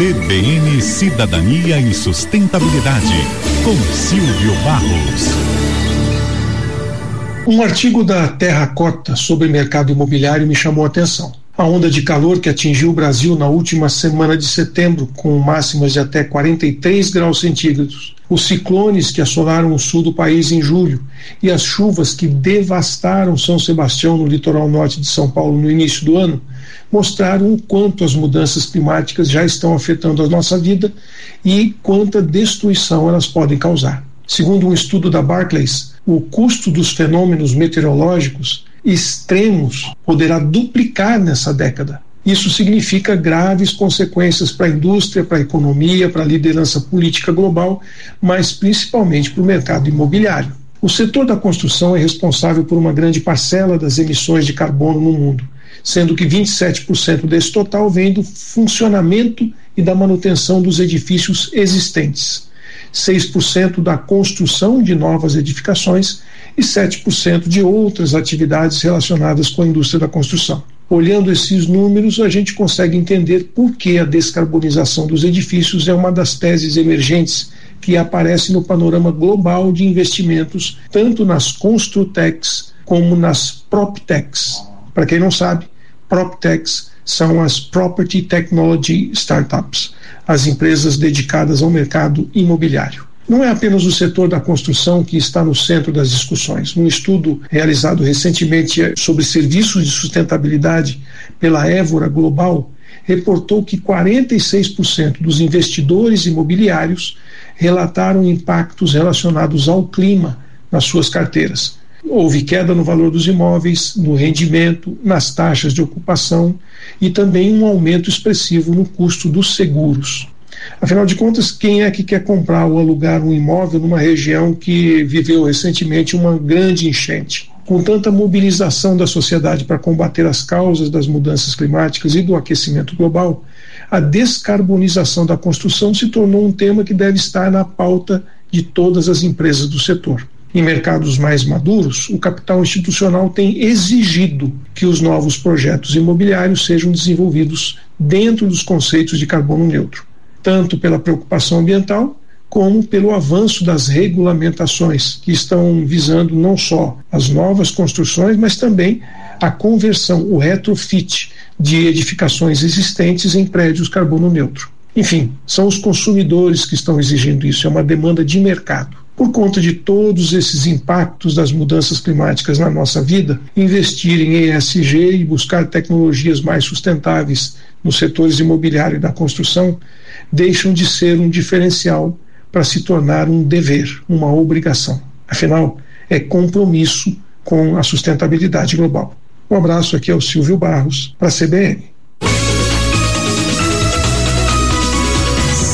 CBN Cidadania e Sustentabilidade, com Silvio Barros. Um artigo da Terra Cota sobre mercado imobiliário me chamou a atenção. A onda de calor que atingiu o Brasil na última semana de setembro, com máximas de até 43 graus centígrados, os ciclones que assolaram o sul do país em julho e as chuvas que devastaram São Sebastião no litoral norte de São Paulo no início do ano, mostraram o quanto as mudanças climáticas já estão afetando a nossa vida e quanta destruição elas podem causar. Segundo um estudo da Barclays, o custo dos fenômenos meteorológicos extremos poderá duplicar nessa década. Isso significa graves consequências para a indústria, para a economia, para a liderança política global, mas principalmente para o mercado imobiliário. O setor da construção é responsável por uma grande parcela das emissões de carbono no mundo, sendo que 27% desse total vem do funcionamento e da manutenção dos edifícios existentes. 6% da construção de novas edificações e 7% de outras atividades relacionadas com a indústria da construção. Olhando esses números, a gente consegue entender por que a descarbonização dos edifícios é uma das teses emergentes que aparece no panorama global de investimentos, tanto nas construtecs como nas proptechs. Para quem não sabe, proptechs são as Property Technology Startups, as empresas dedicadas ao mercado imobiliário. Não é apenas o setor da construção que está no centro das discussões. Um estudo realizado recentemente sobre serviços de sustentabilidade pela Évora Global reportou que 46% dos investidores imobiliários relataram impactos relacionados ao clima nas suas carteiras. Houve queda no valor dos imóveis, no rendimento, nas taxas de ocupação e também um aumento expressivo no custo dos seguros. Afinal de contas, quem é que quer comprar ou alugar um imóvel numa região que viveu recentemente uma grande enchente? Com tanta mobilização da sociedade para combater as causas das mudanças climáticas e do aquecimento global, a descarbonização da construção se tornou um tema que deve estar na pauta de todas as empresas do setor. Em mercados mais maduros, o capital institucional tem exigido que os novos projetos imobiliários sejam desenvolvidos dentro dos conceitos de carbono neutro tanto pela preocupação ambiental como pelo avanço das regulamentações que estão visando não só as novas construções, mas também a conversão, o retrofit de edificações existentes em prédios carbono neutro. Enfim, são os consumidores que estão exigindo isso, é uma demanda de mercado. Por conta de todos esses impactos das mudanças climáticas na nossa vida, investir em ESG e buscar tecnologias mais sustentáveis nos setores imobiliário e da construção deixam de ser um diferencial para se tornar um dever, uma obrigação. Afinal, é compromisso com a sustentabilidade global. Um abraço aqui ao Silvio Barros, para a CBN.